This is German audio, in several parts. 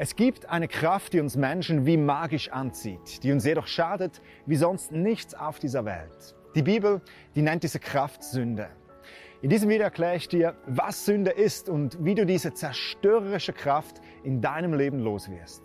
Es gibt eine Kraft, die uns Menschen wie magisch anzieht, die uns jedoch schadet wie sonst nichts auf dieser Welt. Die Bibel, die nennt diese Kraft Sünde. In diesem Video erkläre ich dir, was Sünde ist und wie du diese zerstörerische Kraft in deinem Leben los wirst.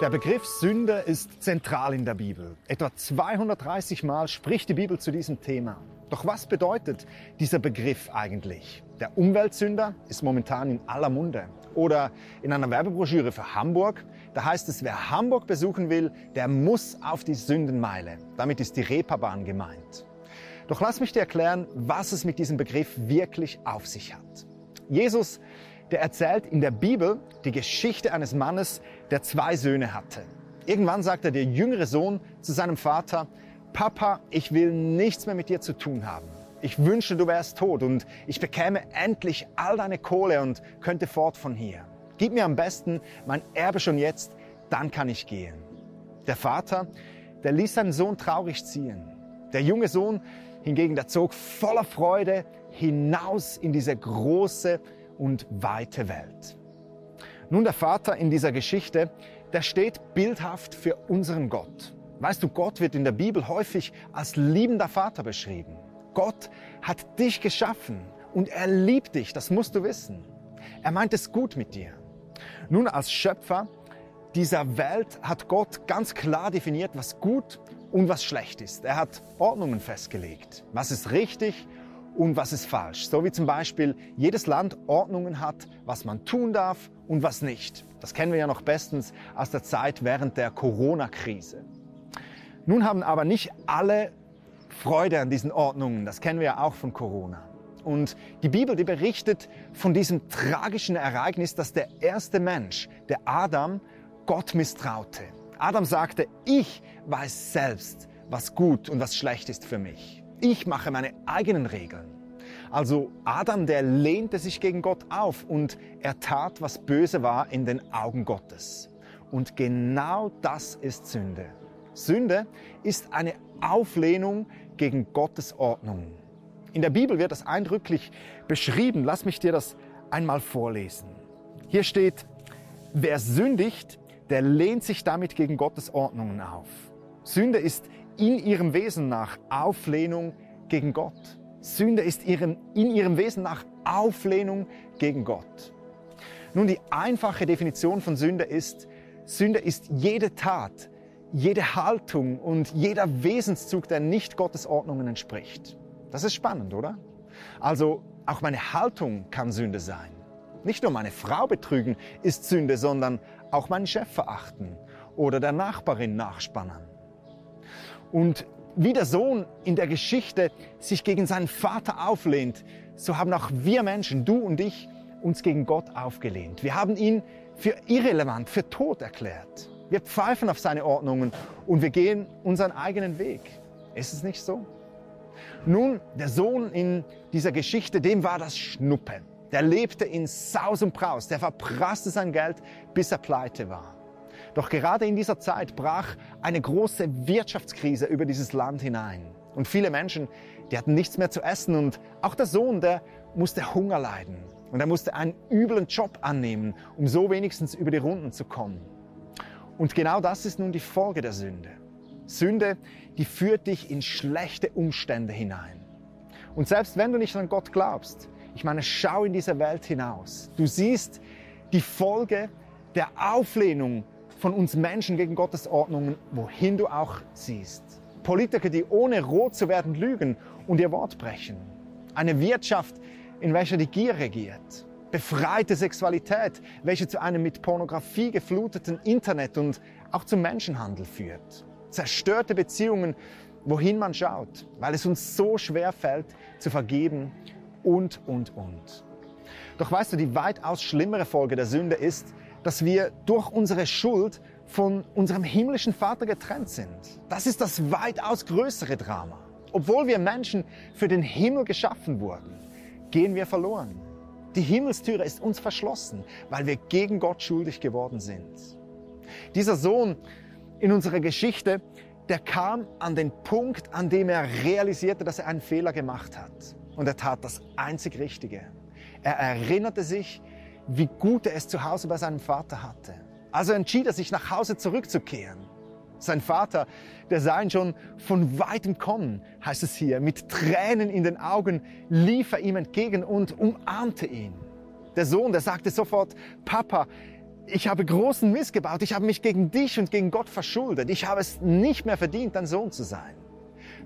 Der Begriff Sünde ist zentral in der Bibel. Etwa 230 Mal spricht die Bibel zu diesem Thema. Doch was bedeutet dieser Begriff eigentlich? Der Umweltsünder ist momentan in aller Munde. Oder in einer Werbebroschüre für Hamburg, da heißt es, wer Hamburg besuchen will, der muss auf die Sündenmeile. Damit ist die Reeperbahn gemeint. Doch lass mich dir erklären, was es mit diesem Begriff wirklich auf sich hat. Jesus der erzählt in der Bibel die Geschichte eines Mannes, der zwei Söhne hatte. Irgendwann sagte der jüngere Sohn zu seinem Vater, Papa, ich will nichts mehr mit dir zu tun haben. Ich wünsche, du wärst tot und ich bekäme endlich all deine Kohle und könnte fort von hier. Gib mir am besten mein Erbe schon jetzt, dann kann ich gehen. Der Vater, der ließ seinen Sohn traurig ziehen. Der junge Sohn hingegen, der zog voller Freude hinaus in diese große, und weite Welt. Nun, der Vater in dieser Geschichte, der steht bildhaft für unseren Gott. Weißt du, Gott wird in der Bibel häufig als liebender Vater beschrieben. Gott hat dich geschaffen und er liebt dich, das musst du wissen. Er meint es gut mit dir. Nun, als Schöpfer dieser Welt hat Gott ganz klar definiert, was gut und was schlecht ist. Er hat Ordnungen festgelegt. Was ist richtig und was ist falsch. So wie zum Beispiel jedes Land Ordnungen hat, was man tun darf und was nicht. Das kennen wir ja noch bestens aus der Zeit während der Corona-Krise. Nun haben aber nicht alle Freude an diesen Ordnungen. Das kennen wir ja auch von Corona. Und die Bibel, die berichtet von diesem tragischen Ereignis, dass der erste Mensch, der Adam, Gott misstraute. Adam sagte, ich weiß selbst, was gut und was schlecht ist für mich. Ich mache meine eigenen Regeln. Also Adam, der lehnte sich gegen Gott auf und er tat, was böse war in den Augen Gottes. Und genau das ist Sünde. Sünde ist eine Auflehnung gegen Gottes Ordnung. In der Bibel wird das eindrücklich beschrieben. Lass mich dir das einmal vorlesen. Hier steht, wer sündigt, der lehnt sich damit gegen Gottes Ordnungen auf. Sünde ist in ihrem Wesen nach Auflehnung gegen Gott. Sünde ist ihrem, in ihrem Wesen nach Auflehnung gegen Gott. Nun, die einfache Definition von Sünde ist, Sünde ist jede Tat, jede Haltung und jeder Wesenszug, der nicht Gottes Ordnungen entspricht. Das ist spannend, oder? Also auch meine Haltung kann Sünde sein. Nicht nur meine Frau betrügen ist Sünde, sondern auch meinen Chef verachten oder der Nachbarin nachspannen. Und wie der Sohn in der Geschichte sich gegen seinen Vater auflehnt, so haben auch wir Menschen, du und ich, uns gegen Gott aufgelehnt. Wir haben ihn für irrelevant, für tot erklärt. Wir pfeifen auf seine Ordnungen und wir gehen unseren eigenen Weg. Ist es nicht so? Nun, der Sohn in dieser Geschichte, dem war das Schnuppe. Der lebte in Saus und Braus, der verprasste sein Geld, bis er pleite war. Doch gerade in dieser Zeit brach eine große Wirtschaftskrise über dieses Land hinein. Und viele Menschen, die hatten nichts mehr zu essen und auch der Sohn, der musste Hunger leiden. Und er musste einen üblen Job annehmen, um so wenigstens über die Runden zu kommen. Und genau das ist nun die Folge der Sünde. Sünde, die führt dich in schlechte Umstände hinein. Und selbst wenn du nicht an Gott glaubst, ich meine, schau in diese Welt hinaus. Du siehst die Folge der Auflehnung von uns Menschen gegen Gottes Ordnungen, wohin du auch siehst. Politiker, die ohne rot zu werden lügen und ihr Wort brechen. Eine Wirtschaft, in welcher die Gier regiert. Befreite Sexualität, welche zu einem mit Pornografie gefluteten Internet und auch zum Menschenhandel führt. Zerstörte Beziehungen, wohin man schaut, weil es uns so schwer fällt, zu vergeben und, und, und. Doch weißt du, die weitaus schlimmere Folge der Sünde ist, dass wir durch unsere Schuld von unserem himmlischen Vater getrennt sind. Das ist das weitaus größere Drama. Obwohl wir Menschen für den Himmel geschaffen wurden, gehen wir verloren. Die Himmelstüre ist uns verschlossen, weil wir gegen Gott schuldig geworden sind. Dieser Sohn in unserer Geschichte, der kam an den Punkt, an dem er realisierte, dass er einen Fehler gemacht hat. Und er tat das einzig Richtige. Er erinnerte sich, wie gut er es zu Hause bei seinem Vater hatte. Also entschied er sich, nach Hause zurückzukehren. Sein Vater, der sah ihn schon von weitem kommen, heißt es hier. Mit Tränen in den Augen lief er ihm entgegen und umarmte ihn. Der Sohn, der sagte sofort, Papa, ich habe großen Mist gebaut, ich habe mich gegen dich und gegen Gott verschuldet, ich habe es nicht mehr verdient, dein Sohn zu sein.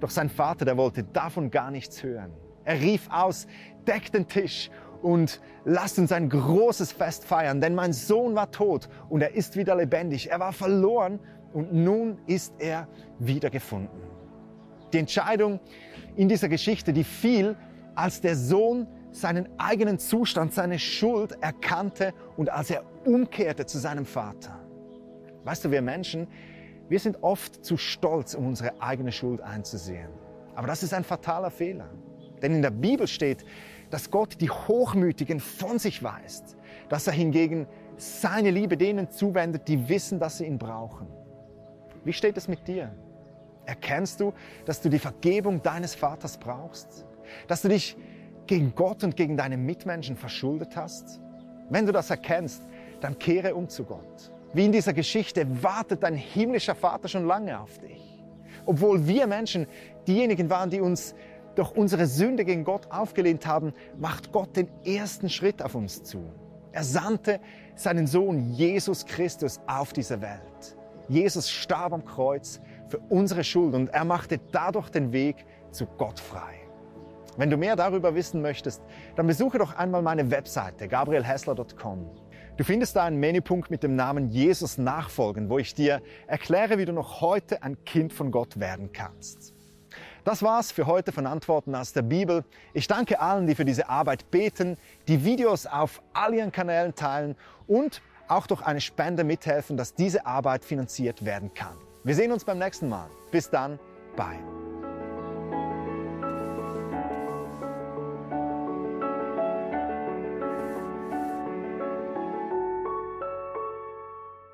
Doch sein Vater, der wollte davon gar nichts hören. Er rief aus, deck den Tisch und lasst uns ein großes Fest feiern, denn mein Sohn war tot und er ist wieder lebendig. Er war verloren und nun ist er wiedergefunden. Die Entscheidung in dieser Geschichte, die fiel, als der Sohn seinen eigenen Zustand, seine Schuld erkannte und als er umkehrte zu seinem Vater. Weißt du, wir Menschen, wir sind oft zu stolz, um unsere eigene Schuld einzusehen. Aber das ist ein fataler Fehler. Denn in der Bibel steht, dass Gott die Hochmütigen von sich weist, dass er hingegen seine Liebe denen zuwendet, die wissen, dass sie ihn brauchen. Wie steht es mit dir? Erkennst du, dass du die Vergebung deines Vaters brauchst? Dass du dich gegen Gott und gegen deine Mitmenschen verschuldet hast? Wenn du das erkennst, dann kehre um zu Gott. Wie in dieser Geschichte wartet dein himmlischer Vater schon lange auf dich. Obwohl wir Menschen diejenigen waren, die uns durch unsere Sünde gegen Gott aufgelehnt haben, macht Gott den ersten Schritt auf uns zu. Er sandte seinen Sohn Jesus Christus auf diese Welt. Jesus starb am Kreuz für unsere Schuld und er machte dadurch den Weg zu Gott frei. Wenn du mehr darüber wissen möchtest, dann besuche doch einmal meine Webseite gabrielhessler.com. Du findest da einen Menüpunkt mit dem Namen Jesus nachfolgen, wo ich dir erkläre, wie du noch heute ein Kind von Gott werden kannst. Das war's für heute von Antworten aus der Bibel. Ich danke allen, die für diese Arbeit beten, die Videos auf all ihren Kanälen teilen und auch durch eine Spende mithelfen, dass diese Arbeit finanziert werden kann. Wir sehen uns beim nächsten Mal. Bis dann, bye.